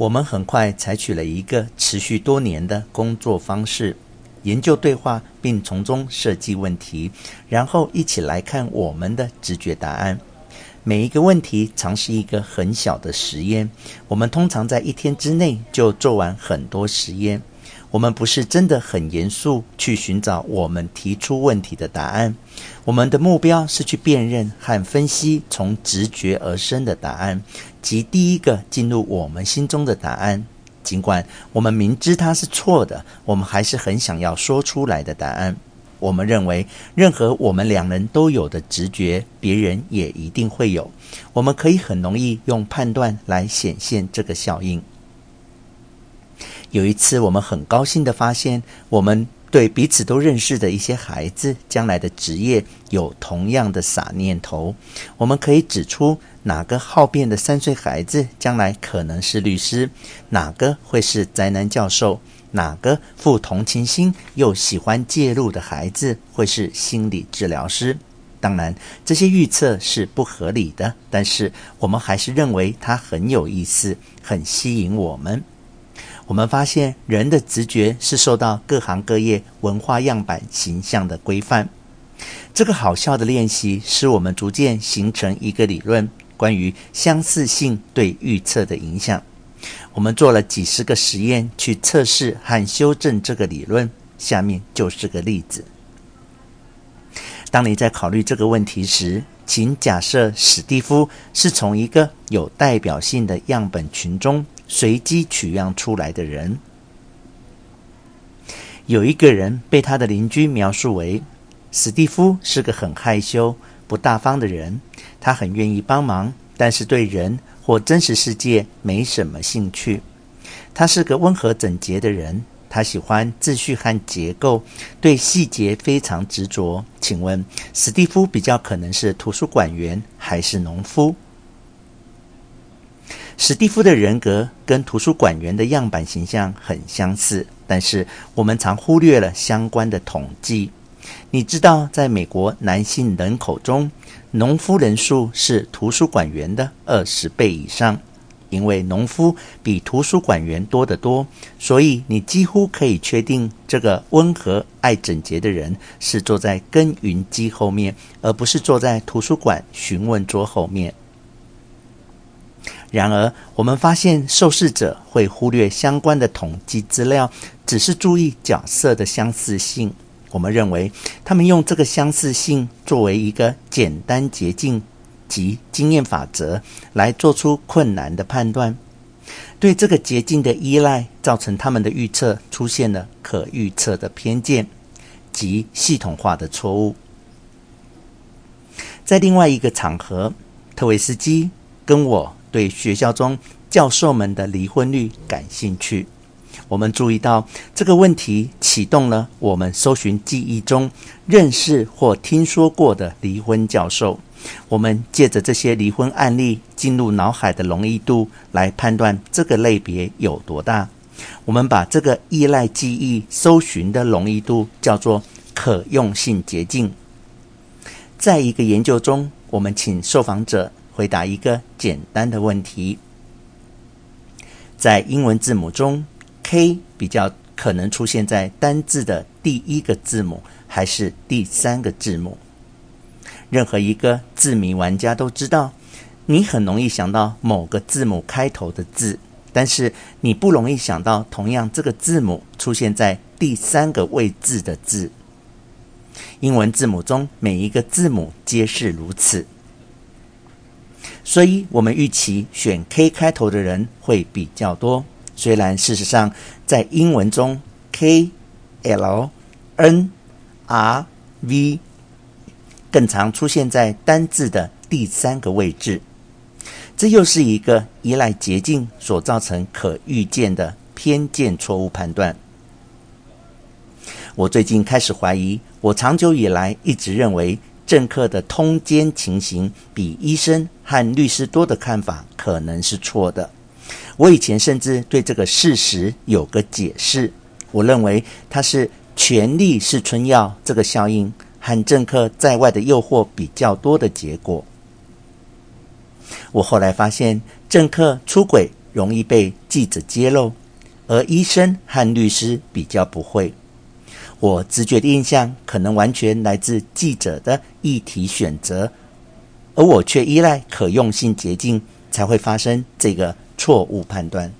我们很快采取了一个持续多年的工作方式，研究对话，并从中设计问题，然后一起来看我们的直觉答案。每一个问题尝试一个很小的实验，我们通常在一天之内就做完很多实验。我们不是真的很严肃去寻找我们提出问题的答案，我们的目标是去辨认和分析从直觉而生的答案，即第一个进入我们心中的答案。尽管我们明知它是错的，我们还是很想要说出来的答案。我们认为，任何我们两人都有的直觉，别人也一定会有。我们可以很容易用判断来显现这个效应。有一次，我们很高兴地发现，我们对彼此都认识的一些孩子将来的职业有同样的傻念头。我们可以指出哪个好辩的三岁孩子将来可能是律师，哪个会是宅男教授，哪个富同情心又喜欢介入的孩子会是心理治疗师。当然，这些预测是不合理的，但是我们还是认为它很有意思，很吸引我们。我们发现，人的直觉是受到各行各业文化样板形象的规范。这个好笑的练习使我们逐渐形成一个理论，关于相似性对预测的影响。我们做了几十个实验去测试和修正这个理论。下面就是个例子。当你在考虑这个问题时，请假设史蒂夫是从一个有代表性的样本群中。随机取样出来的人，有一个人被他的邻居描述为：史蒂夫是个很害羞、不大方的人。他很愿意帮忙，但是对人或真实世界没什么兴趣。他是个温和整洁的人，他喜欢秩序和结构，对细节非常执着。请问，史蒂夫比较可能是图书馆员还是农夫？史蒂夫的人格跟图书馆员的样板形象很相似，但是我们常忽略了相关的统计。你知道，在美国男性人口中，农夫人数是图书馆员的二十倍以上。因为农夫比图书馆员多得多，所以你几乎可以确定，这个温和爱整洁的人是坐在耕耘机后面，而不是坐在图书馆询问桌后面。然而，我们发现受试者会忽略相关的统计资料，只是注意角色的相似性。我们认为，他们用这个相似性作为一个简单捷径及经验法则，来做出困难的判断。对这个捷径的依赖，造成他们的预测出现了可预测的偏见及系统化的错误。在另外一个场合，特维斯基跟我。对学校中教授们的离婚率感兴趣，我们注意到这个问题启动了我们搜寻记忆中认识或听说过的离婚教授。我们借着这些离婚案例进入脑海的容易度来判断这个类别有多大。我们把这个依赖记忆搜寻的容易度叫做可用性捷径。在一个研究中，我们请受访者。回答一个简单的问题：在英文字母中，K 比较可能出现在单字的第一个字母还是第三个字母？任何一个字谜玩家都知道，你很容易想到某个字母开头的字，但是你不容易想到同样这个字母出现在第三个位置的字。英文字母中每一个字母皆是如此。所以，我们预期选 K 开头的人会比较多。虽然事实上，在英文中，K、L、N、R、V 更常出现在单字的第三个位置。这又是一个依赖捷径所造成可预见的偏见错误判断。我最近开始怀疑，我长久以来一直认为。政客的通奸情形比医生和律师多的看法可能是错的。我以前甚至对这个事实有个解释，我认为它是“权力是春药”这个效应和政客在外的诱惑比较多的结果。我后来发现，政客出轨容易被记者揭露，而医生和律师比较不会。我直觉的印象可能完全来自记者的议题选择，而我却依赖可用性捷径，才会发生这个错误判断。